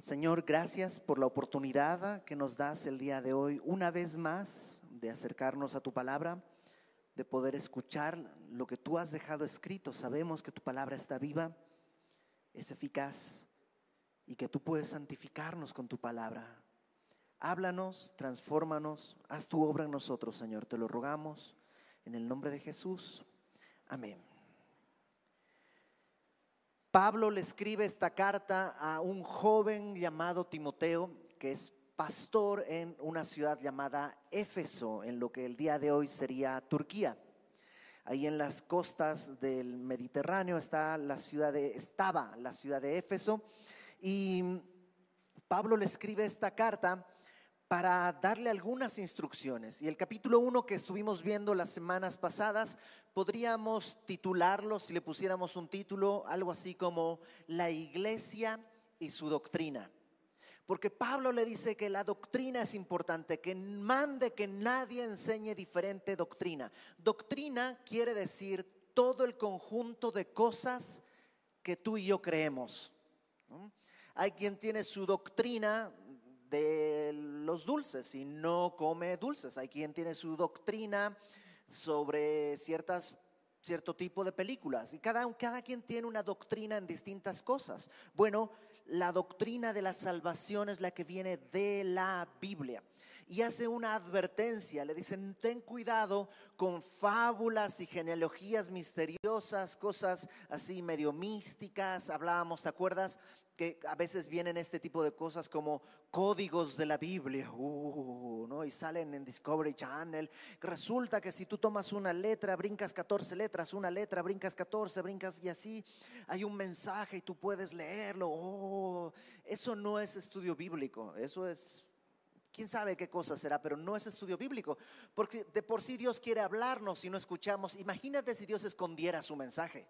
Señor, gracias por la oportunidad que nos das el día de hoy, una vez más, de acercarnos a tu palabra, de poder escuchar lo que tú has dejado escrito. Sabemos que tu palabra está viva, es eficaz y que tú puedes santificarnos con tu palabra. Háblanos, transfórmanos, haz tu obra en nosotros, Señor. Te lo rogamos en el nombre de Jesús. Amén. Pablo le escribe esta carta a un joven llamado Timoteo, que es pastor en una ciudad llamada Éfeso, en lo que el día de hoy sería Turquía. Ahí en las costas del Mediterráneo está la ciudad de, estaba la ciudad de Éfeso. Y Pablo le escribe esta carta para darle algunas instrucciones. Y el capítulo 1 que estuvimos viendo las semanas pasadas, podríamos titularlo, si le pusiéramos un título, algo así como La iglesia y su doctrina. Porque Pablo le dice que la doctrina es importante, que mande que nadie enseñe diferente doctrina. Doctrina quiere decir todo el conjunto de cosas que tú y yo creemos. Hay quien tiene su doctrina de los dulces y no come dulces. Hay quien tiene su doctrina sobre ciertas cierto tipo de películas y cada, cada quien tiene una doctrina en distintas cosas. Bueno, la doctrina de la salvación es la que viene de la Biblia. Y hace una advertencia, le dicen, ten cuidado con fábulas y genealogías misteriosas, cosas así medio místicas. Hablábamos, ¿te acuerdas? Que a veces vienen este tipo de cosas como códigos de la Biblia, uh, ¿no? y salen en Discovery Channel. Resulta que si tú tomas una letra, brincas 14 letras, una letra, brincas 14, brincas y así, hay un mensaje y tú puedes leerlo. Oh, eso no es estudio bíblico, eso es quién sabe qué cosa será, pero no es estudio bíblico, porque de por sí Dios quiere hablarnos y no escuchamos. Imagínate si Dios escondiera su mensaje.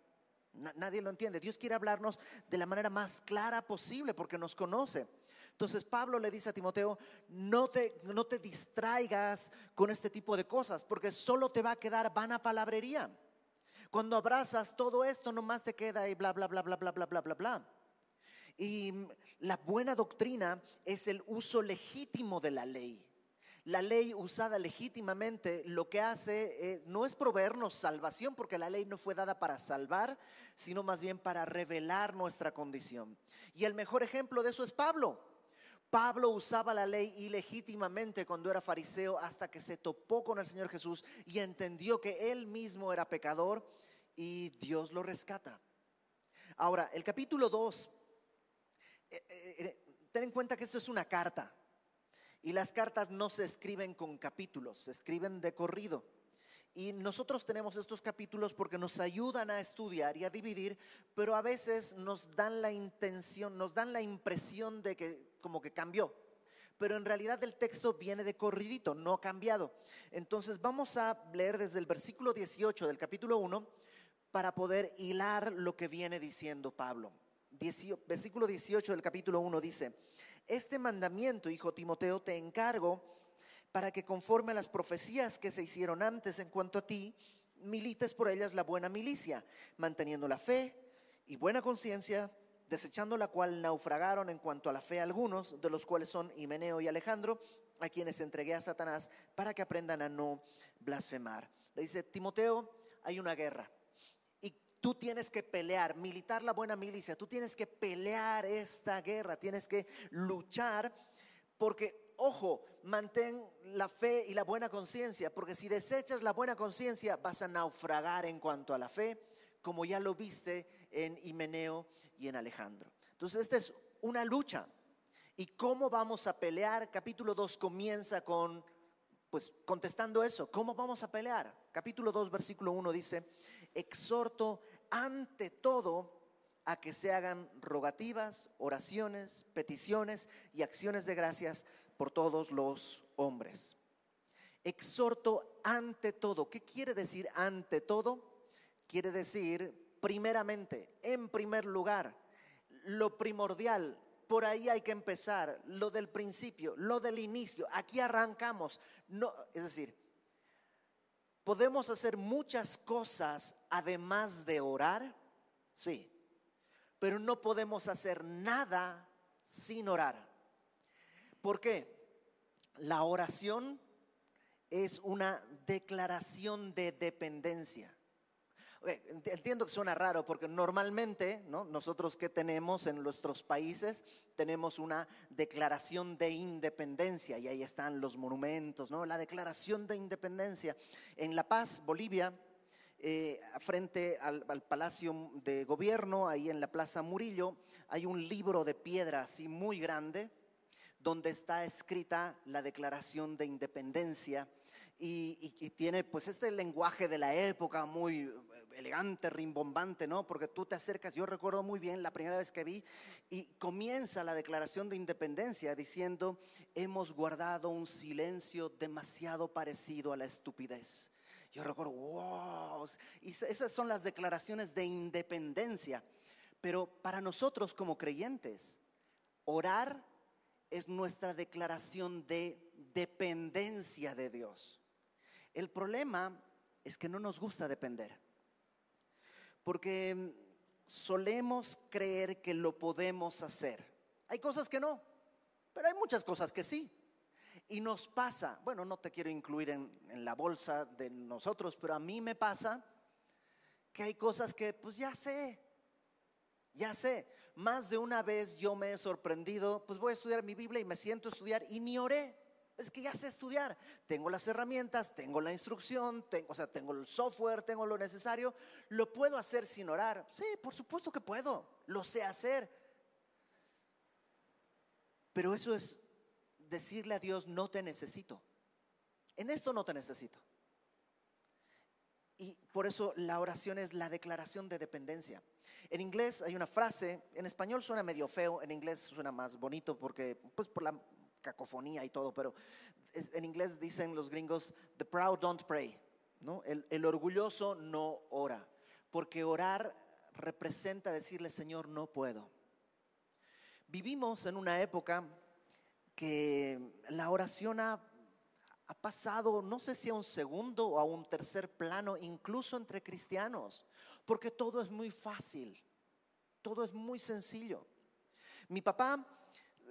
Nadie lo entiende. Dios quiere hablarnos de la manera más clara posible porque nos conoce. Entonces Pablo le dice a Timoteo, no te, no te distraigas con este tipo de cosas porque solo te va a quedar vana palabrería. Cuando abrazas todo esto, nomás te queda y bla, bla, bla, bla, bla, bla, bla, bla, bla. Y la buena doctrina es el uso legítimo de la ley la ley usada legítimamente lo que hace no es proveernos salvación, porque la ley no fue dada para salvar, sino más bien para revelar nuestra condición. Y el mejor ejemplo de eso es Pablo. Pablo usaba la ley ilegítimamente cuando era fariseo hasta que se topó con el Señor Jesús y entendió que él mismo era pecador y Dios lo rescata. Ahora, el capítulo 2, eh, eh, eh, ten en cuenta que esto es una carta. Y las cartas no se escriben con capítulos, se escriben de corrido. Y nosotros tenemos estos capítulos porque nos ayudan a estudiar y a dividir, pero a veces nos dan la intención, nos dan la impresión de que como que cambió. Pero en realidad el texto viene de corridito, no cambiado. Entonces vamos a leer desde el versículo 18 del capítulo 1 para poder hilar lo que viene diciendo Pablo. versículo 18 del capítulo 1 dice, este mandamiento, hijo Timoteo, te encargo para que conforme a las profecías que se hicieron antes en cuanto a ti, milites por ellas la buena milicia, manteniendo la fe y buena conciencia, desechando la cual naufragaron en cuanto a la fe algunos, de los cuales son Himeneo y Alejandro, a quienes entregué a Satanás para que aprendan a no blasfemar. Le dice, Timoteo, hay una guerra tú tienes que pelear, militar la buena milicia, tú tienes que pelear esta guerra, tienes que luchar, porque, ojo, mantén la fe y la buena conciencia, porque si desechas la buena conciencia vas a naufragar en cuanto a la fe, como ya lo viste en Himeneo y en Alejandro. Entonces, esta es una lucha. ¿Y cómo vamos a pelear? Capítulo 2 comienza con, pues, contestando eso. ¿Cómo vamos a pelear? Capítulo 2, versículo 1 dice, exhorto ante todo a que se hagan rogativas, oraciones, peticiones y acciones de gracias por todos los hombres. Exhorto ante todo. ¿Qué quiere decir ante todo? Quiere decir primeramente, en primer lugar, lo primordial, por ahí hay que empezar, lo del principio, lo del inicio, aquí arrancamos. No, es decir, ¿Podemos hacer muchas cosas además de orar? Sí, pero no podemos hacer nada sin orar. ¿Por qué? La oración es una declaración de dependencia. Entiendo que suena raro porque normalmente nosotros que tenemos en nuestros países tenemos una declaración de independencia y ahí están los monumentos, ¿no? la declaración de independencia. En La Paz, Bolivia, eh, frente al, Palacio de Gobierno, ahí en la Plaza Murillo, hay un libro de piedra así muy grande donde está escrita la Declaración de Independencia y, tiene pues este lenguaje de la época muy elegante, rimbombante, ¿no? Porque tú te acercas, yo recuerdo muy bien la primera vez que vi y comienza la Declaración de Independencia diciendo, hemos guardado un silencio demasiado parecido a la estupidez. Yo recuerdo, wow, y esas son las declaraciones de independencia. Pero para nosotros como creyentes, orar es nuestra declaración de dependencia de Dios. El problema es que no nos gusta depender, porque solemos creer que lo podemos hacer. Hay cosas que no, pero hay muchas cosas que sí. Y nos pasa, bueno, no te quiero incluir en, la bolsa de nosotros, pero a mí me pasa que hay cosas que pues ya sé, ya sé. Más de una vez yo me he sorprendido, pues voy a estudiar mi Biblia y me siento a estudiar y ni oré es que ya sé estudiar. Tengo las herramientas, tengo la instrucción, tengo, o sea, tengo el software, tengo lo necesario. ¿Lo puedo hacer sin orar? Sí, por supuesto que puedo. Lo sé hacer. Pero eso es decirle a Dios, no te necesito. En esto no te necesito. Y por eso la oración es la declaración de dependencia. En inglés hay una frase, en español suena medio feo, en inglés suena más bonito porque, pues por la cacofonía y todo, pero en inglés dicen los gringos, the proud don't pray, ¿no? El, el orgulloso no ora, porque orar representa decirle, Señor, no puedo. Vivimos en una época que la oración ha, ha, pasado, no sé si a un segundo o a un tercer plano, incluso entre cristianos, porque todo es muy fácil, todo es muy sencillo. Mi papá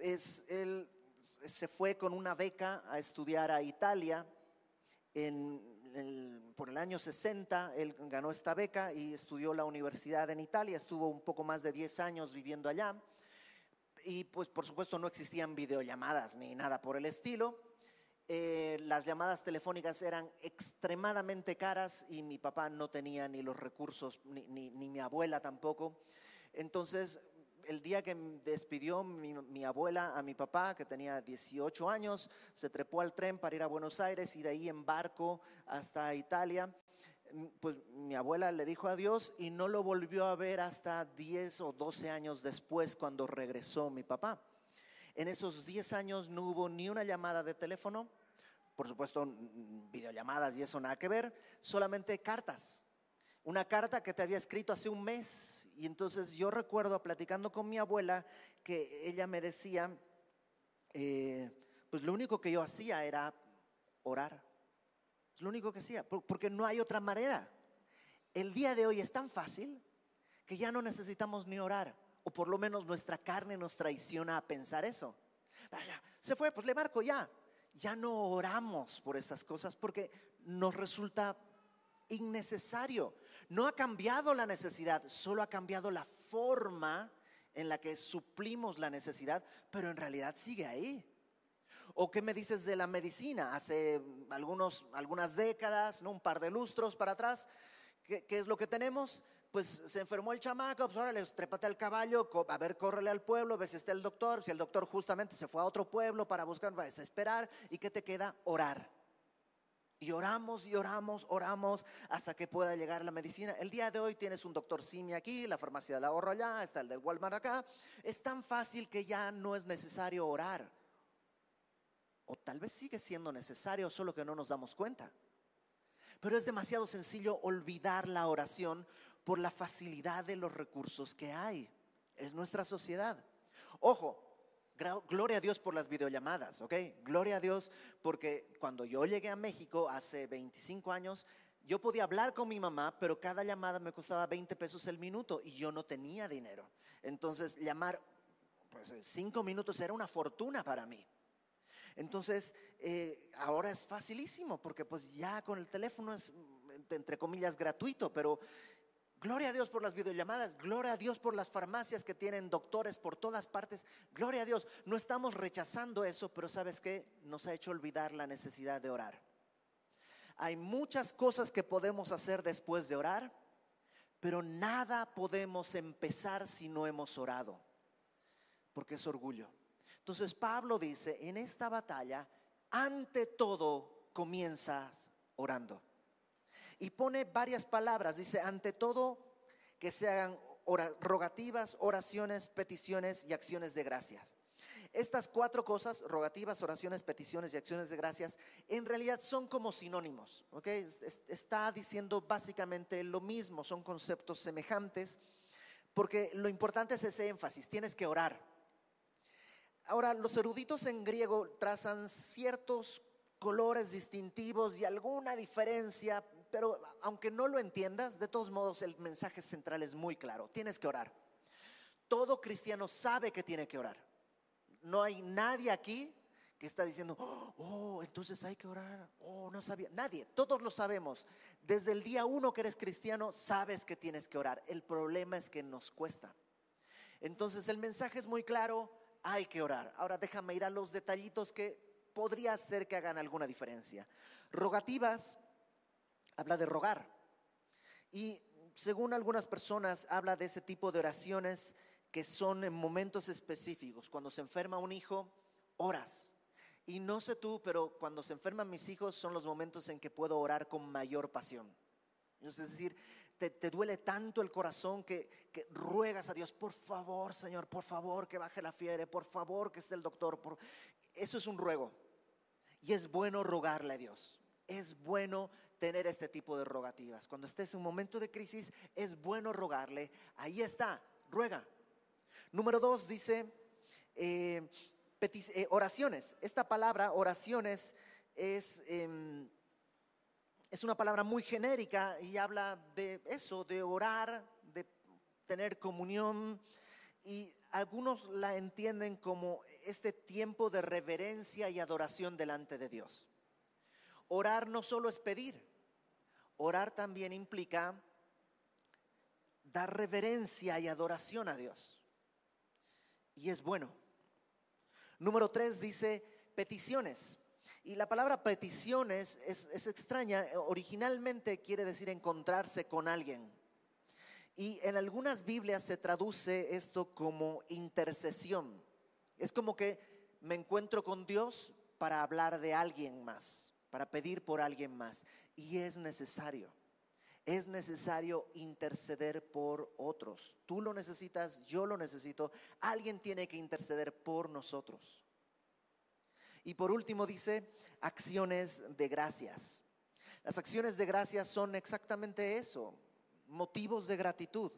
es el se fue con una beca a estudiar a Italia. por el año 60 él ganó esta beca y estudió la universidad en Italia, estuvo un poco más de 10 años viviendo allá y pues por supuesto no existían videollamadas ni nada por el estilo. Eh, las llamadas telefónicas eran extremadamente caras y mi papá no tenía ni los recursos, ni, ni mi abuela tampoco. Entonces el día que despidió mi, abuela a mi papá, que tenía 18 años, se trepó al tren para ir a Buenos Aires y de ahí en barco hasta Italia. Mm, pues mi abuela le dijo adiós y no lo volvió a ver hasta 10 o 12 años después cuando regresó mi papá. En esos 10 años no hubo ni una llamada de teléfono, por supuesto videollamadas y eso nada que ver, solamente cartas. Una carta que te había escrito hace un mes y entonces yo recuerdo platicando con mi abuela que ella me decía, eh, pues lo único que yo hacía era orar. Es lo único que hacía, porque no hay otra manera. El día de hoy es tan fácil que ya no necesitamos ni orar, o por lo menos nuestra carne nos traiciona a pensar eso. se fue, pues le marco ya. Ya no oramos por esas cosas porque nos resulta innecesario. No ha cambiado la necesidad, solo ha cambiado la forma en la que suplimos la necesidad, pero en realidad sigue ahí. ¿O qué me dices de la medicina? Hace algunos, algunas décadas, ¿no? un par de lustros para atrás, ¿qué, es lo que tenemos? Pues se enfermó el chamaco, pues ahora le trépate al caballo, a ver, córrele al pueblo, ve si está el doctor, si el doctor justamente se fue a otro pueblo para buscar, va a desesperar, ¿y qué te queda? Orar. Y oramos y oramos, oramos hasta que pueda llegar la medicina. El día de hoy tienes un doctor Simi aquí, la farmacia del ahorro allá, está el del Walmart acá. Es tan fácil que ya no es necesario orar. O tal vez sigue siendo necesario, solo que no nos damos cuenta. Pero es demasiado sencillo olvidar la oración por la facilidad de los recursos que hay. Es nuestra sociedad. Ojo, Gloria a Dios por las videollamadas, ¿ok? Gloria a Dios porque cuando yo llegué a México hace 25 años, yo podía hablar con mi mamá, pero cada llamada me costaba 20 pesos el minuto y yo no tenía dinero. Entonces, llamar pues cinco minutos era una fortuna para mí. Entonces, eh, ahora es facilísimo porque pues ya con el teléfono es, entre comillas, gratuito, pero gloria a Dios por las videollamadas, gloria a Dios por las farmacias que tienen doctores por todas partes, gloria a Dios. No estamos rechazando eso, pero sabes qué, nos ha hecho olvidar la necesidad de orar. Hay muchas cosas que podemos hacer después de orar, pero nada podemos empezar si no hemos orado, porque es orgullo. Entonces Pablo dice, en esta batalla, ante todo comienzas orando. Y pone varias palabras, dice, ante todo que se hagan rogativas, oraciones, peticiones y acciones de gracias. Estas cuatro cosas, rogativas, oraciones, peticiones y acciones de gracias, en realidad son como sinónimos. Está diciendo básicamente lo mismo, son conceptos semejantes, porque lo importante es ese énfasis, tienes que orar. Ahora, los eruditos en griego trazan ciertos colores distintivos y alguna diferencia, pero aunque no lo entiendas, de todos modos el mensaje central es muy claro, tienes que orar. Todo cristiano sabe que tiene que orar no hay nadie aquí que está diciendo, oh, entonces hay que orar, oh, no sabía, nadie, todos lo sabemos. Desde el día uno que eres cristiano, sabes que tienes que orar. El problema es que nos cuesta. Entonces el mensaje es muy claro, hay que orar. Ahora déjame ir a los detallitos que podría ser que hagan alguna diferencia. Rogativas, habla de rogar. Y según algunas personas, habla de ese tipo de oraciones que son en momentos específicos. Cuando se enferma un hijo, oras. Y no sé tú, pero cuando se enferman mis hijos son los momentos en que puedo orar con mayor pasión. Es decir, te, duele tanto el corazón que, ruegas a Dios, por favor, Señor, por favor que baje la fiebre, por favor que esté el doctor. Por... Eso es un ruego. Y es bueno rogarle a Dios. Es bueno tener este tipo de rogativas. Cuando estés en un momento de crisis, es bueno rogarle. Ahí está, ruega, Número dos dice eh, eh, oraciones. Esta palabra, oraciones, es, em, es una palabra muy genérica y habla de eso, de orar, de tener comunión. Y algunos la entienden como este tiempo de reverencia y adoración delante de Dios. Orar no solo es pedir, orar también implica dar reverencia y adoración a Dios y es bueno. Número tres dice peticiones. Y la palabra peticiones es, extraña. Originalmente quiere decir encontrarse con alguien. Y en algunas Biblias se traduce esto como intercesión. Es como que me encuentro con Dios para hablar de alguien más, para pedir por alguien más. Y es necesario es necesario interceder por otros. Tú lo necesitas, yo lo necesito. Alguien tiene que interceder por nosotros. Y por último dice acciones de gracias. Las acciones de gracias son exactamente eso, motivos de gratitud.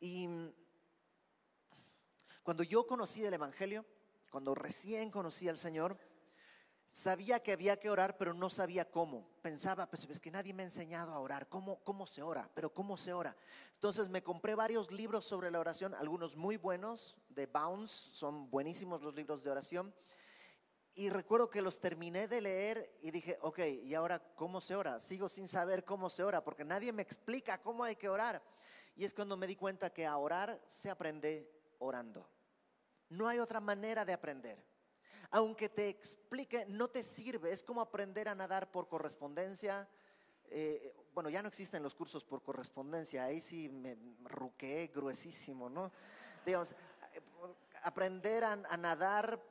Y cuando yo conocí el Evangelio, cuando recién conocí al Señor, Sabía que había que orar, pero no sabía cómo. Pensaba, pues es que nadie me ha enseñado a orar. ¿Cómo, ¿Cómo se ora? Pero ¿cómo se ora? Entonces me compré varios libros sobre la oración, algunos muy buenos, de Bounce, son buenísimos los libros de oración. Y recuerdo que los terminé de leer y dije, ok, ¿y ahora cómo se ora? Sigo sin saber cómo se ora, porque nadie me explica cómo hay que orar. Y es cuando me di cuenta que a orar se aprende orando. No hay otra manera de aprender aunque te explique, no te sirve. Es como aprender a nadar por correspondencia. Eh, bueno, ya no existen los cursos por correspondencia, ahí sí me ruqué gruesísimo, ¿no? Digamos, aprender a, nadar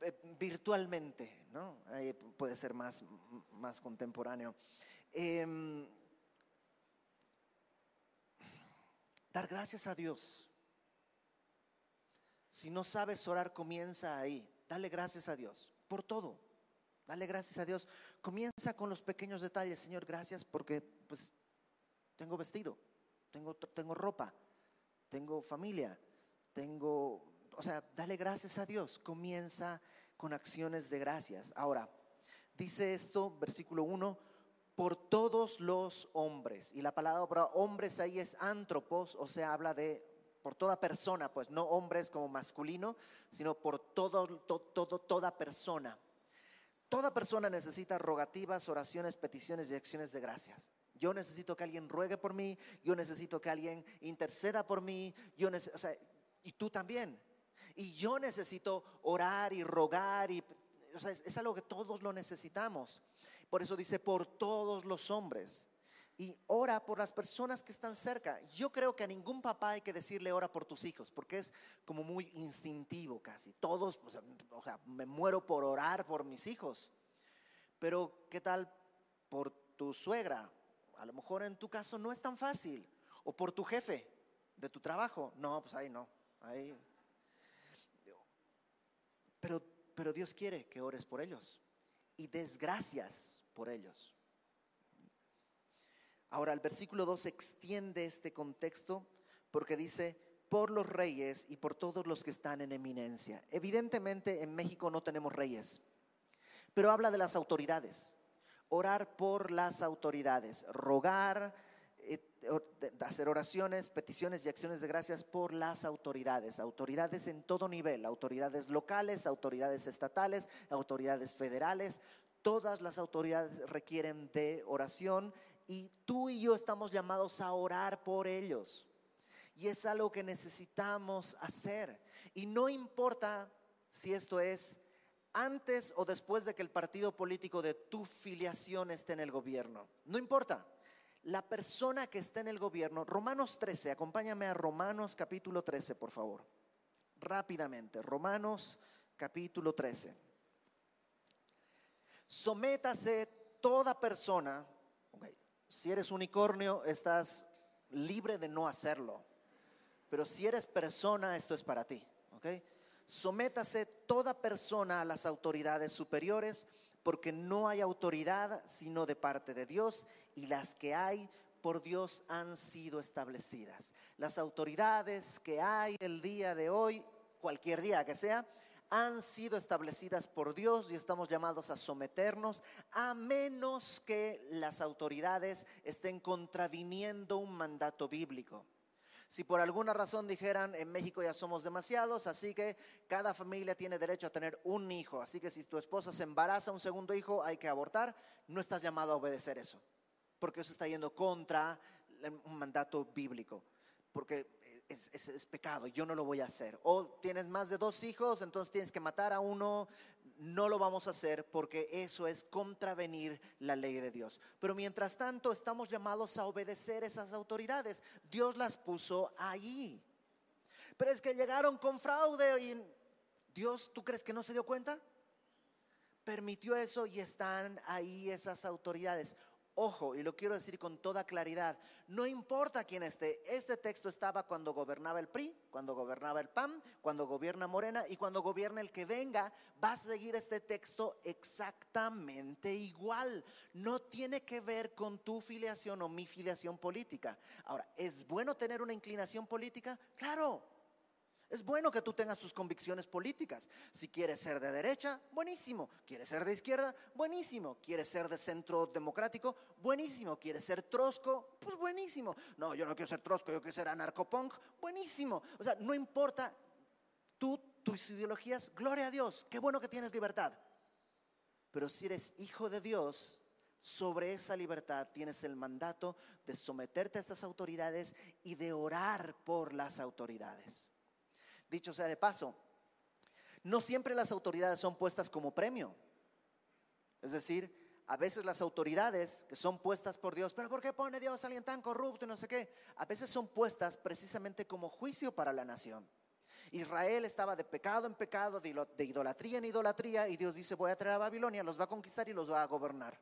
eh, virtualmente, ¿no? Ahí puede ser más, más contemporáneo. Em, dar gracias a Dios. Si no sabes orar, comienza ahí. Dale gracias a Dios por todo. Dale gracias a Dios. Comienza con los pequeños detalles. Señor, gracias porque pues tengo vestido, tengo, tengo ropa, tengo familia, tengo, o sea, dale gracias a Dios. Comienza con acciones de gracias. Ahora, dice esto, versículo 1, por todos los hombres. Y la palabra hombres ahí es antropos, o sea, habla de por toda persona, pues no hombres como masculino, sino por todo, todo, toda persona. Toda persona necesita rogativas, oraciones, peticiones y acciones de gracias. Yo necesito que alguien ruegue por mí, yo necesito que alguien interceda por mí, yo o sea, y tú también. Y yo necesito orar y rogar, y, o sea, es algo que todos lo necesitamos. Por eso dice, por todos los hombres y ora por las personas que están cerca. Yo creo que a ningún papá hay que decirle ora por tus hijos, porque es como muy instintivo casi. Todos, o sea, me muero por orar por mis hijos. Pero, ¿qué tal por tu suegra? A lo mejor en tu caso no es tan fácil. O por tu jefe de tu trabajo. No, pues ahí no. Ahí. Pero, pero Dios quiere que ores por ellos y desgracias por ellos. Ahora el versículo 2 extiende este contexto porque dice, por los reyes y por todos los que están en eminencia. Evidentemente en México no tenemos reyes, pero habla de las autoridades. Orar por las autoridades, rogar, eh, hacer oraciones, peticiones y acciones de gracias por las autoridades, autoridades en todo nivel, autoridades locales, autoridades estatales, autoridades federales, todas las autoridades requieren de oración y tú y yo estamos llamados a orar por ellos. Y es algo que necesitamos hacer. Y no importa si esto es antes o después de que el partido político de tu filiación esté en el gobierno. No importa. La persona que esté en el gobierno, Romanos 13, acompáñame a Romanos capítulo 13, por favor. Rápidamente, Romanos capítulo 13. Sométase toda persona si eres unicornio, estás libre de no hacerlo. Pero si eres persona, esto es para ti. Sométase toda persona a las autoridades superiores, porque no hay autoridad sino de parte de Dios, y las que hay por Dios han sido establecidas. Las autoridades que hay el día de hoy, cualquier día que sea, han sido establecidas por Dios y estamos llamados a someternos a menos que las autoridades estén contraviniendo un mandato bíblico. Si por alguna razón dijeran en México ya somos demasiados, así que cada familia tiene derecho a tener un hijo, así que si tu esposa se embaraza un segundo hijo hay que abortar, no estás llamado a obedecer eso, porque eso está yendo contra un mandato bíblico, porque es, pecado, yo no lo voy a hacer. O tienes más de dos hijos, entonces tienes que matar a uno, no lo vamos a hacer porque eso es contravenir la ley de Dios. Pero mientras tanto estamos llamados a obedecer esas autoridades. Dios las puso ahí. Pero es que llegaron con fraude y Dios, ¿tú crees que no se dio cuenta? Permitió eso y están ahí esas autoridades. Ojo, y lo quiero decir con toda claridad, no importa quién esté, este texto estaba cuando gobernaba el PRI, cuando gobernaba el PAN, cuando gobierna Morena y cuando gobierna el que venga, va a seguir este texto exactamente igual. No tiene que ver con tu filiación o mi filiación política. Ahora, ¿es bueno tener una inclinación política? Claro, es bueno que tú tengas tus convicciones políticas. Si quieres ser de derecha, buenísimo. ¿Quieres ser de izquierda? Buenísimo. ¿Quieres ser de centro democrático? Buenísimo. ¿Quieres ser trosco? Pues buenísimo. No, yo no quiero ser trosco, yo quiero ser anarcopunk. Buenísimo. O sea, no importa tú, tus ideologías, gloria a Dios. Qué bueno que tienes libertad. Pero si eres hijo de Dios, sobre esa libertad tienes el mandato de someterte a estas autoridades y de orar por las autoridades. Dicho sea de paso, no siempre las autoridades son puestas como premio. Es decir, a veces las autoridades que son puestas por Dios, pero ¿por qué pone Dios a alguien tan corrupto y no sé qué? A veces son puestas precisamente como juicio para la nación. Israel estaba de pecado en pecado, de idolatría en idolatría, y Dios dice, voy a traer a Babilonia, los va a conquistar y los va a gobernar.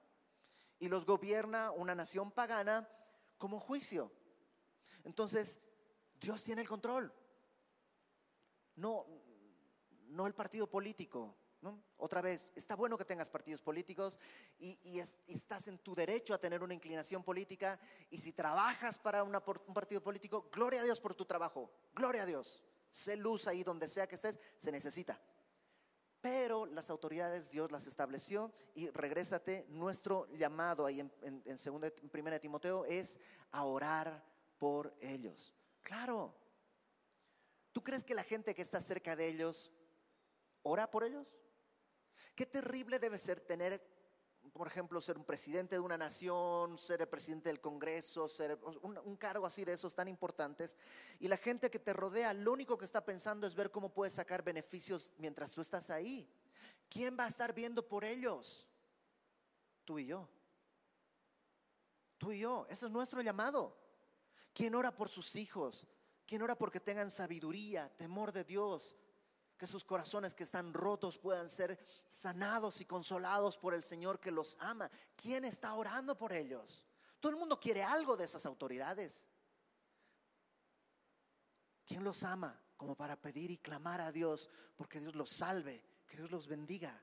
Y los gobierna una nación pagana como juicio. Entonces, Dios tiene el control no, no el partido político. Otra vez, está bueno que tengas partidos políticos y, estás en tu derecho a tener una inclinación política y si trabajas para un partido político, gloria a Dios por tu trabajo, gloria a Dios. Sé luz ahí donde sea que estés, se necesita. Pero las autoridades Dios las estableció y regrésate, nuestro llamado ahí en, en, en, segunda, primera Timoteo es a orar por ellos. Claro, ¿Tú crees que la gente que está cerca de ellos ora por ellos? Qué terrible debe ser tener, por ejemplo, ser un presidente de una nación, ser el presidente del Congreso, ser un, cargo así de esos tan importantes. Y la gente que te rodea, lo único que está pensando es ver cómo puedes sacar beneficios mientras tú estás ahí. ¿Quién va a estar viendo por ellos? Tú y yo. Tú y yo. Ese es nuestro llamado. ¿Quién ora por sus hijos? ¿Quién ora porque tengan sabiduría, temor de Dios? Que sus corazones que están rotos puedan ser sanados y consolados por el Señor que los ama. ¿Quién está orando por ellos? Todo el mundo quiere algo de esas autoridades. ¿Quién los ama como para pedir y clamar a Dios porque Dios los salve, que Dios los bendiga?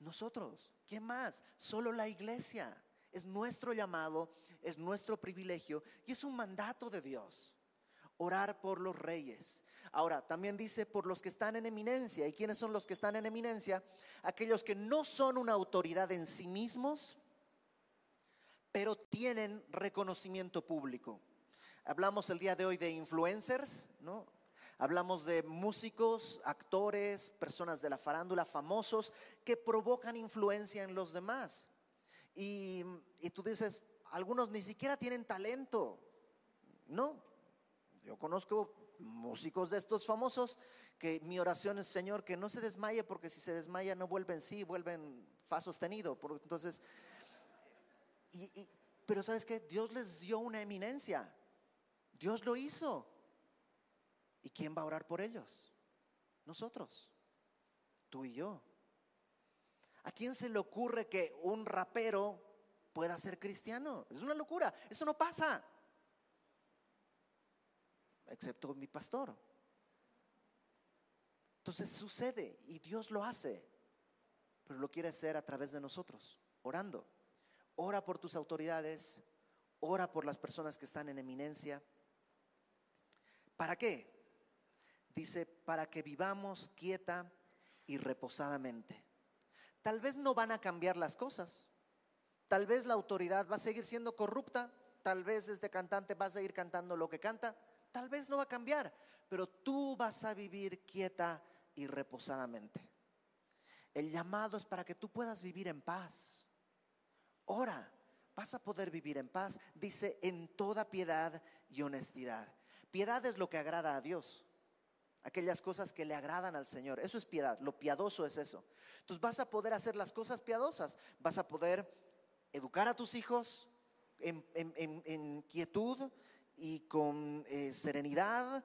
Nosotros. ¿Quién más? Solo la iglesia. Es nuestro llamado, es nuestro privilegio y es un mandato de Dios. Orar por los reyes. Ahora, también dice por los que están en eminencia. ¿Y quiénes son los que están en eminencia? Aquellos que no son una autoridad en sí mismos, pero tienen reconocimiento público. Hablamos el día de hoy de influencers, ¿no? Hablamos de músicos, actores, personas de la farándula, famosos, que provocan influencia en los demás. Y, tú dices, algunos ni siquiera tienen talento. No, yo conozco músicos de estos famosos que mi oración es, Señor, que no se desmaye, porque si se desmaya no vuelven sí, vuelven fa sostenido. Entonces, pero ¿sabes qué? Dios les dio una eminencia. Dios lo hizo. ¿Y quién va a orar por ellos? Nosotros, tú y yo. ¿A quién se le ocurre que un rapero pueda ser cristiano? Es una locura, eso no pasa. Excepto mi pastor. Entonces sucede y Dios lo hace, pero lo quiere hacer a través de nosotros, orando. Ora por tus autoridades, ora por las personas que están en eminencia. ¿Para qué? Dice, para que vivamos quieta y reposadamente. Tal vez no van a cambiar las cosas. Tal vez la autoridad va a seguir siendo corrupta. Tal vez este cantante va a seguir cantando lo que canta. Tal vez no va a cambiar. Pero tú vas a vivir quieta y reposadamente. El llamado es para que tú puedas vivir en paz. Ora, vas a poder vivir en paz. Dice, en toda piedad y honestidad. Piedad es lo que agrada a Dios. Aquellas cosas que le agradan al Señor. Eso es piedad. Lo piadoso es eso. Entonces vas a poder hacer las cosas piadosas. Vas a poder educar a tus hijos en, quietud y con eh, serenidad.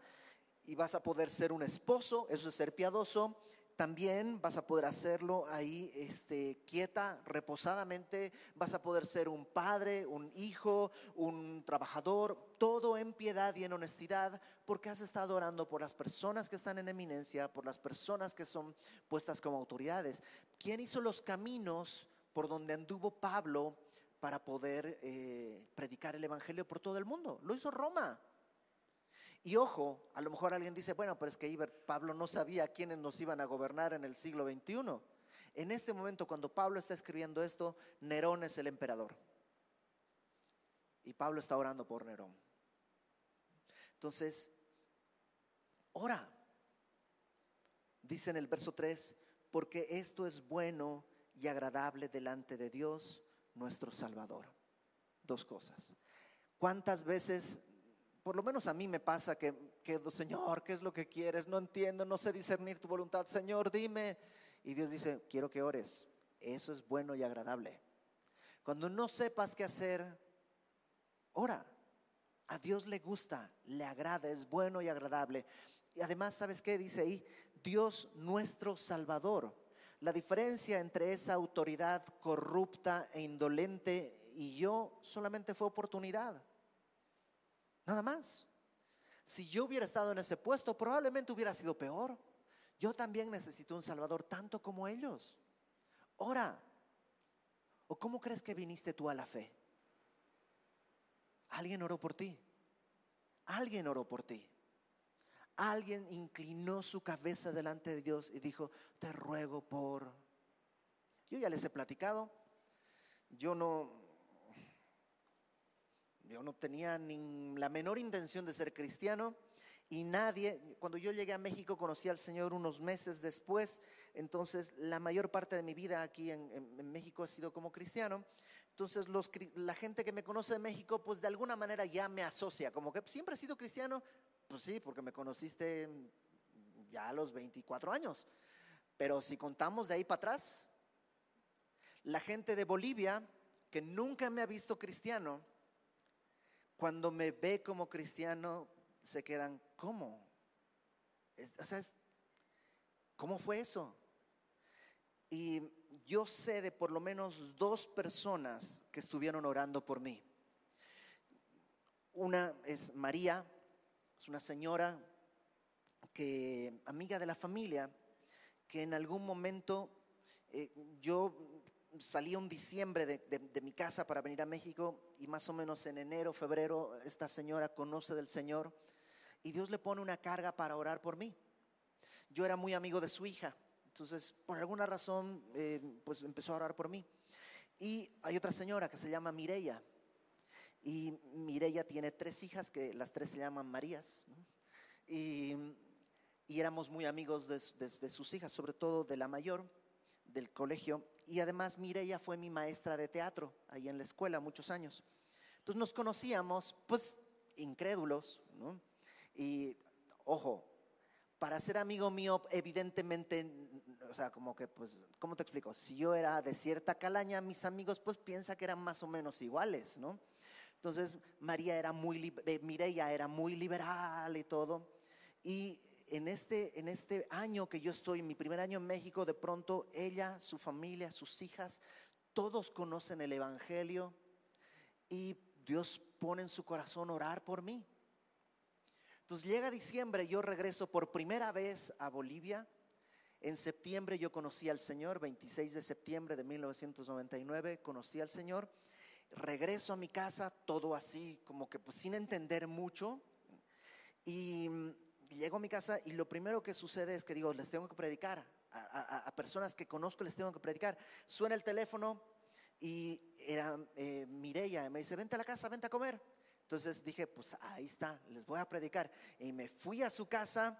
Y vas a poder ser un esposo. Eso es ser piadoso también vas a poder hacerlo ahí este, quieta, reposadamente. Vas a poder ser un padre, un hijo, un trabajador, todo en piedad y en honestidad, porque has estado orando por las personas que están en eminencia, por las personas que son puestas como autoridades. ¿Quién hizo los caminos por donde anduvo Pablo para poder eh, predicar el Evangelio por todo el mundo? Lo hizo Roma. Y ojo, a lo mejor alguien dice, bueno, pero es que Pablo no sabía quiénes nos iban a gobernar en el siglo XXI. En este momento, cuando Pablo está escribiendo esto, Nerón es el emperador. Y Pablo está orando por Nerón. Entonces, ora. Dice en el verso 3, porque esto es bueno y agradable delante de Dios, nuestro Salvador. Dos cosas. ¿Cuántas veces por lo menos a mí me pasa que, que, Señor, ¿qué es lo que quieres? No entiendo, no sé discernir tu voluntad. Señor, dime. Y Dios dice, quiero que ores. Eso es bueno y agradable. Cuando no sepas qué hacer, ora. A Dios le gusta, le agrada, es bueno y agradable. Y además, ¿sabes qué? Dice ahí, Dios nuestro Salvador. La diferencia entre esa autoridad corrupta e indolente y yo solamente fue oportunidad. Nada más. Si yo hubiera estado en ese puesto, probablemente hubiera sido peor. Yo también necesito un Salvador tanto como ellos. Ora. ¿O cómo crees que viniste tú a la fe? Alguien oró por ti. Alguien oró por ti. Alguien inclinó su cabeza delante de Dios y dijo, te ruego por... Yo ya les he platicado. Yo no, yo no tenía la menor intención de ser cristiano y nadie, cuando yo llegué a México conocí al Señor unos meses después, entonces la mayor parte de mi vida aquí en, México ha sido como cristiano. Entonces la gente que me conoce de México, pues de alguna manera ya me asocia, como que siempre he sido cristiano, pues sí, porque me conociste ya a los 24 años. Pero si contamos de ahí para atrás, la gente de Bolivia, que nunca me ha visto cristiano, cuando me ve como cristiano, se quedan, ¿cómo? o sea, ¿cómo fue eso? Y yo sé de por lo menos dos personas que estuvieron orando por mí. Una es María, es una señora que, amiga de la familia, que en algún momento eh, yo salí un diciembre de, mi casa para venir a México y más o menos en enero, febrero, esta señora conoce del Señor y Dios le pone una carga para orar por mí. Yo era muy amigo de su hija, entonces por alguna razón eh, pues empezó a orar por mí. Y hay otra señora que se llama Mireya y Mireya tiene tres hijas que las tres se llaman Marías. Y, éramos muy amigos de sus hijas, sobre todo de la mayor del colegio. Y además Mireya fue mi maestra de teatro ahí en la escuela muchos años. Entonces nos conocíamos, pues, incrédulos, ¿no? Y, ojo, para ser amigo mío, evidentemente, o sea, como que, pues, ¿cómo te explico? Si yo era de cierta calaña, mis amigos, pues, piensa que eran más o menos iguales, ¿no? Entonces, María era muy, eh, Mireya era muy liberal y todo. Y en este, en este año que yo estoy, mi primer año en México, de pronto ella, su familia, sus hijas, todos conocen el Evangelio y Dios pone en su corazón orar por mí. Entonces llega diciembre, yo regreso por primera vez a Bolivia. En septiembre yo conocí al Señor, 26 de septiembre de 1999, conocí al Señor. Regreso a mi casa, todo así, como que pues sin entender mucho. Y llego a mi casa y lo primero que sucede es que digo, les tengo que predicar. A, personas que conozco les tengo que predicar. Suena el teléfono y era eh, me dice, vente a la casa, vente a comer. Entonces dije, pues ahí está, les voy a predicar. Y me fui a su casa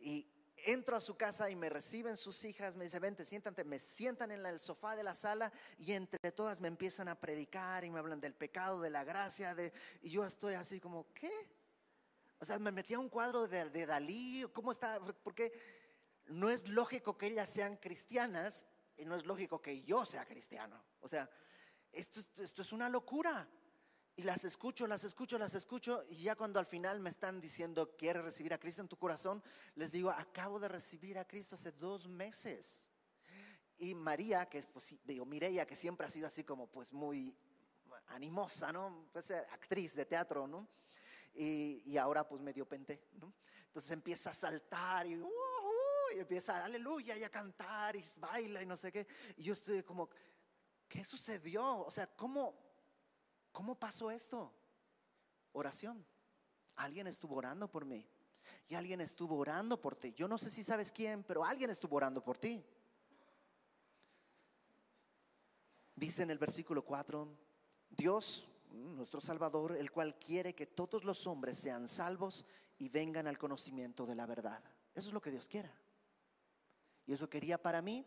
y entro a su casa y me reciben sus hijas, me dice, vente, siéntate, me sientan en el sofá de la sala y entre todas me empiezan a predicar y me hablan del pecado, de la gracia, de, y yo estoy así como, ¿qué? O sea, me metí a un cuadro de, Dalí, ¿cómo está? Porque no es lógico que ellas sean cristianas y no es lógico que yo sea cristiano. O sea, esto, esto es una locura. Y las escucho, las escucho, las escucho. Y ya cuando al final me están diciendo, ¿quieres recibir a Cristo en tu corazón? Les digo, acabo de recibir a Cristo hace dos meses. Y María, que es, pues, digo, Mireya, que siempre ha sido así como pues muy animosa, ¿no? Pues, actriz de teatro, ¿no? Y, ahora pues medio penté, ¿no? Entonces empieza a saltar y, y empieza aleluya y a cantar y baila y no sé qué. Y yo estoy como, ¿qué sucedió? O sea, ¿cómo, cómo pasó esto? Oración. Alguien estuvo orando por mí. Y alguien estuvo orando por ti. Yo no sé si sabes quién, pero alguien estuvo orando por ti. Dice en el versículo 4, Dios nuestro Salvador, el cual quiere que todos los hombres sean salvos y vengan al conocimiento de la verdad. Eso es lo que Dios quiere. Y eso quería para mí,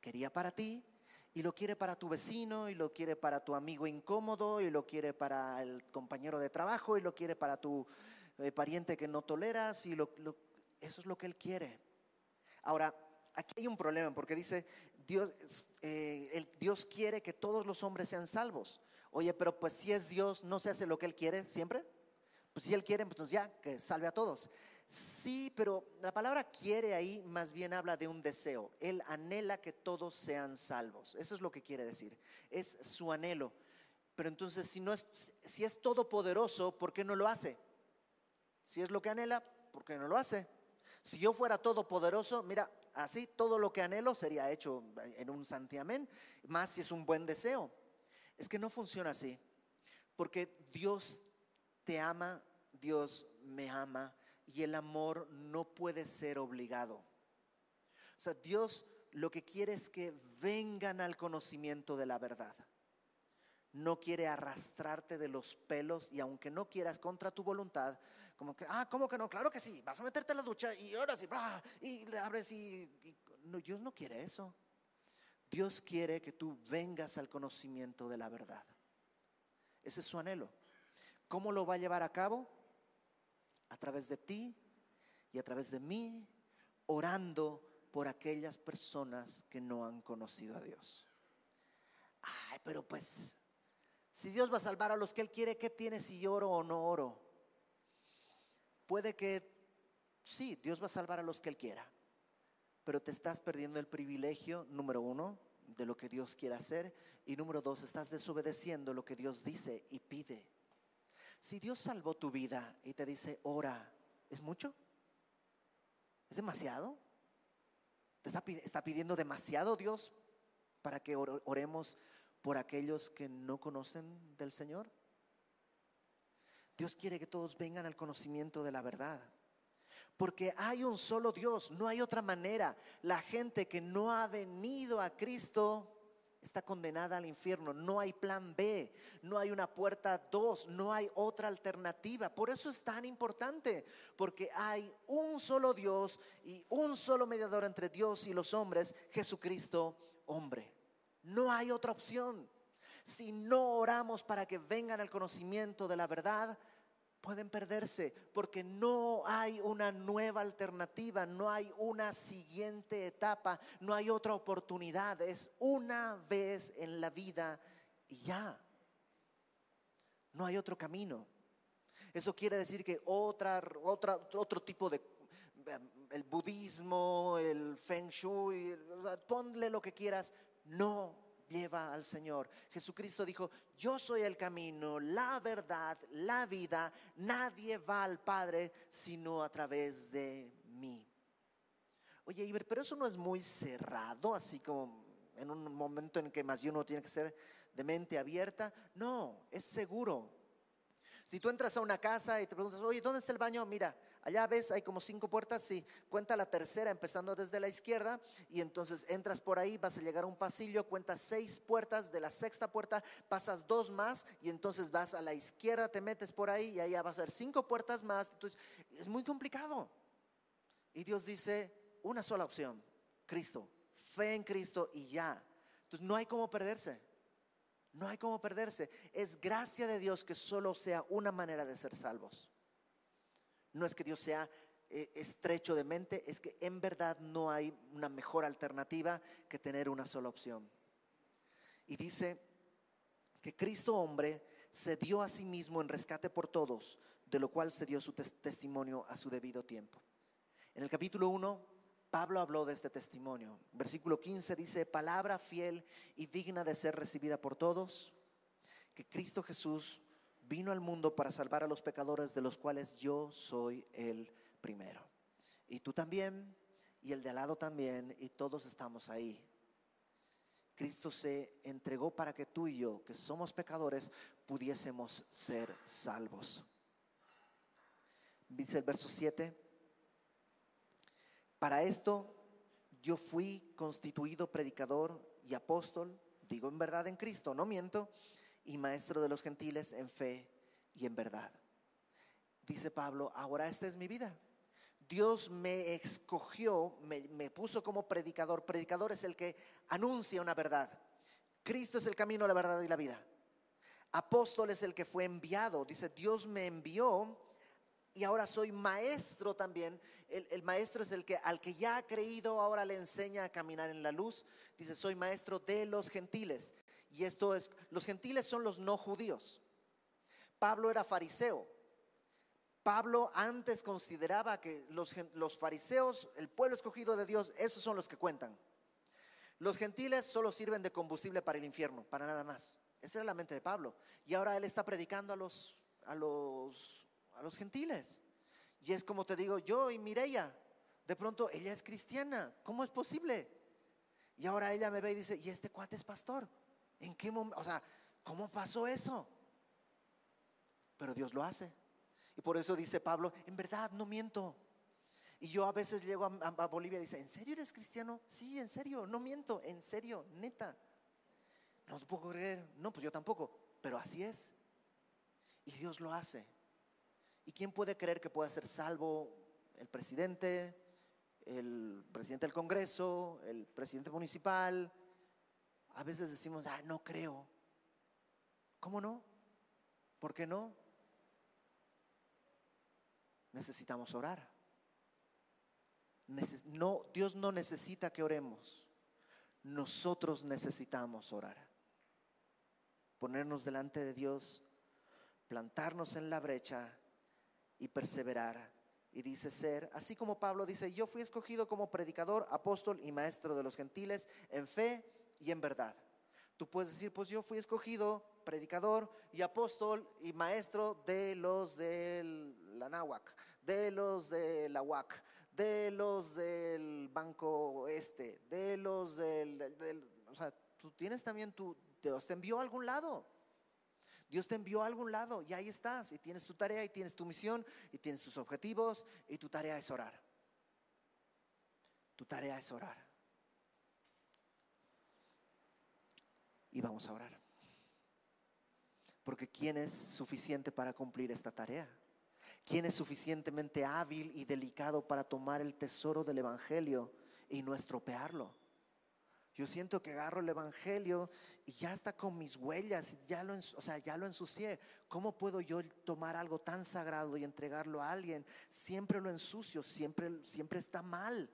quería para ti, y lo quiere para tu vecino, y lo quiere para tu amigo incómodo, y lo quiere para el compañero de trabajo, y lo quiere para tu eh, pariente que no toleras, y lo, eso es lo que Él quiere. Ahora, aquí hay un problema, porque dice, Dios, eh, el, Dios quiere que todos los hombres sean salvos. Oye, pero pues si es Dios, ¿no se hace lo que Él quiere siempre? Pues si Él quiere, pues ya, que salve a todos. Sí, pero la palabra quiere ahí más bien habla de un deseo. Él anhela que todos sean salvos. Eso es lo que quiere decir. Es su anhelo. Pero entonces, si, no es, si es todopoderoso, ¿por qué no lo hace? Si es lo que anhela, ¿por qué no lo hace? Si yo fuera todopoderoso, mira, así todo lo que anhelo sería hecho en un santiamén, más si es un buen deseo. Es que no funciona así, porque Dios te ama, Dios me ama y el amor no puede ser obligado. O sea, Dios lo que quiere es que vengan al conocimiento de la verdad. no quiere arrastrarte de los pelos y aunque no quieras contra tu voluntad, como que, ah, ¿cómo que no? Claro que sí, vas a meterte en la ducha y ahora sí, va y le abres y... No, Dios no quiere eso. Dios quiere que tú vengas al conocimiento de la verdad. Ese es su anhelo. ¿Cómo lo va a llevar a cabo? A través de ti y a través de mí, orando por aquellas personas que no han conocido a Dios. Ay, pero pues, si Dios va a salvar a los que Él quiere, ¿qué tiene si oro o no oro? Puede que sí, Dios va a salvar a los que Él quiera, pero te estás perdiendo el privilegio, número uno, de lo que Dios quiere hacer, y número dos, estás desobedeciendo lo que Dios dice y pide. Si Dios salvó tu vida y te dice, ora, ¿es mucho? ¿Es demasiado? ¿Te está, pidiendo demasiado Dios para que oremos por aquellos que no conocen del Señor? Dios quiere que todos vengan al conocimiento de la verdad. Porque hay un solo Dios, no hay otra manera. La gente que no ha venido a Cristo está condenada al infierno. No hay plan B, no hay una puerta 2, no hay otra alternativa. Por eso es tan importante, porque hay un solo Dios y un solo mediador entre Dios y los hombres, Jesucristo hombre. No hay otra opción. Si no oramos para que vengan al conocimiento de la verdad, pueden perderse porque no hay una nueva alternativa, no hay una siguiente etapa, no hay otra oportunidad, es una vez en la vida y ya. No hay otro camino. Eso quiere decir que otra, otra, otro tipo de el budismo, el feng shui, ponle lo que quieras, no lleva al Señor. Jesucristo dijo, yo soy el camino, la verdad, la vida. Nadie va al Padre sino a través de mí. Oye, Iber, pero eso no es muy cerrado, así como en un momento en que más uno tiene que ser de mente abierta. No, es seguro. Si tú entras a una casa y te preguntas, oye, ¿dónde está el baño? Mira, Allá ves, hay como cinco puertas, sí. Cuenta la tercera empezando desde la izquierda y entonces entras por ahí, vas a llegar a un pasillo, cuentas seis puertas, de la sexta puerta pasas dos más y entonces vas a la izquierda, te metes por ahí y allá vas a ver cinco puertas más. Entonces, es muy complicado. Y Dios dice, una sola opción, Cristo, fe en Cristo y ya. Entonces no hay cómo perderse. No hay cómo perderse. Es gracia de Dios que solo sea una manera de ser salvos. No es que Dios sea eh, estrecho de mente, es que en verdad no hay una mejor alternativa que tener una sola opción. Y dice que Cristo hombre se dio a sí mismo en rescate por todos, de lo cual se dio su testimonio a su debido tiempo. En el capítulo 1, Pablo habló de este testimonio. Versículo 15 dice, palabra fiel y digna de ser recibida por todos, que Cristo Jesús vino al mundo para salvar a los pecadores de los cuales yo soy el primero. Y tú también, y el de al lado también, y todos estamos ahí. Cristo se entregó para que tú y yo, que somos pecadores, pudiésemos ser salvos. Dice el verso 7, para esto yo fui constituido predicador y apóstol, digo en verdad en Cristo, no miento, y maestro de los gentiles en fe y en verdad. Dice Pablo, ahora esta es mi vida. Dios me escogió, me, puso como predicador. Predicador es el que anuncia una verdad. Cristo es el camino, la verdad y la vida. Apóstol es el que fue enviado. Dice, Dios me envió y ahora soy maestro también. El, maestro es el que al que ya ha creído ahora le enseña a caminar en la luz. Dice, soy maestro de los gentiles. Y esto es, los gentiles son los no judíos. Pablo era fariseo. Pablo antes consideraba que los, los, fariseos, el pueblo escogido de Dios, esos son los que cuentan. Los gentiles solo sirven de combustible para el infierno, para nada más. Esa era la mente de Pablo. Y ahora él está predicando a los, a los, a los gentiles. Y es como te digo, yo y Mireya, de pronto ella es cristiana. ¿Cómo es posible? Y ahora ella me ve y dice, ¿y este cuate es pastor? ¿En qué momento? O sea, ¿cómo pasó eso? Pero Dios lo hace. Y por eso dice Pablo, en verdad no miento. Y yo a veces llego a, Bolivia y dice, ¿en serio eres cristiano? Sí, en serio, no miento, en serio, neta. No te puedo creer. No, pues yo tampoco. pero así es. Y Dios lo hace. ¿Y quién puede creer que pueda ser salvo el presidente, el presidente del Congreso, el presidente municipal? A veces decimos, ah, no creo. ¿Cómo no? ¿Por qué no? Necesitamos orar. No, Dios no necesita que oremos. Nosotros necesitamos orar. Ponernos delante de Dios, plantarnos en la brecha y perseverar. Y dice ser, así como Pablo dice, yo fui escogido como predicador, apóstol y maestro de los gentiles en fe y en verdad. Tú puedes decir, pues yo fui escogido predicador y apóstol y maestro de los de la Náhuac, de los de la de los del Banco Este, de los del, o sea, tú tienes también tu, Dios te envió a algún lado. Dios te envió a algún lado y ahí estás y tienes tu tarea y tienes tu misión y tienes tus objetivos y tu tarea es orar. Tu tarea es orar. Y vamos a orar. Porque ¿quién es suficiente para cumplir esta tarea? ¿Quién es suficientemente hábil y delicado para tomar el tesoro del Evangelio y no estropearlo? Yo siento que agarro el Evangelio y ya está con mis huellas, ya lo, o sea, ya lo ensucié. ¿Cómo puedo yo tomar algo tan sagrado y entregarlo a alguien? Siempre lo ensucio, siempre, siempre está mal.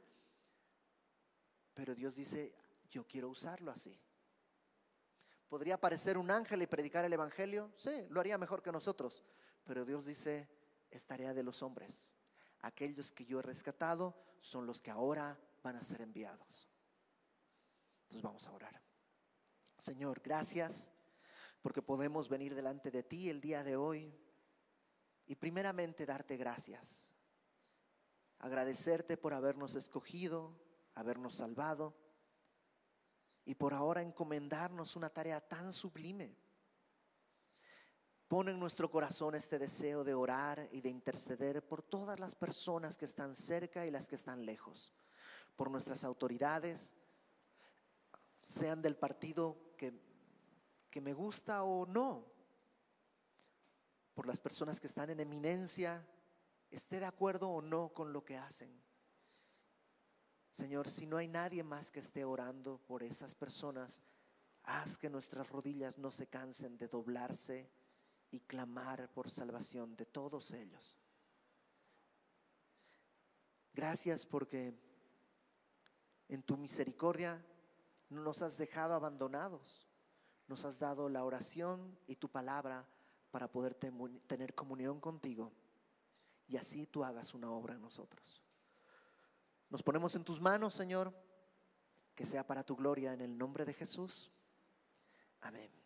Pero Dios dice, yo quiero usarlo así. ¿Podría aparecer un ángel y predicar el Evangelio? Sí, lo haría mejor que nosotros. Pero Dios dice, es tarea de los hombres. Aquellos que yo he rescatado son los que ahora van a ser enviados. Entonces vamos a orar. Señor, gracias porque podemos venir delante de ti el día de hoy y primeramente darte gracias. Agradecerte por habernos escogido, habernos salvado y por ahora encomendarnos una tarea tan sublime Pone en nuestro corazón este deseo de orar y de interceder por todas las personas que están cerca y las que están lejos, por nuestras autoridades, sean del partido que, que me gusta o no, por las personas que están en eminencia, esté de acuerdo o no con lo que hacen. Señor, si no hay nadie más que esté orando por esas personas, haz que nuestras rodillas no se cansen de doblarse y clamar por salvación de todos ellos. Gracias porque en tu misericordia no nos has dejado abandonados. Nos has dado la oración y tu palabra para poder tener comunión contigo y así tú hagas una obra en nosotros. Nos ponemos en tus manos, Señor, que sea para tu gloria en el nombre de Jesús. Amén.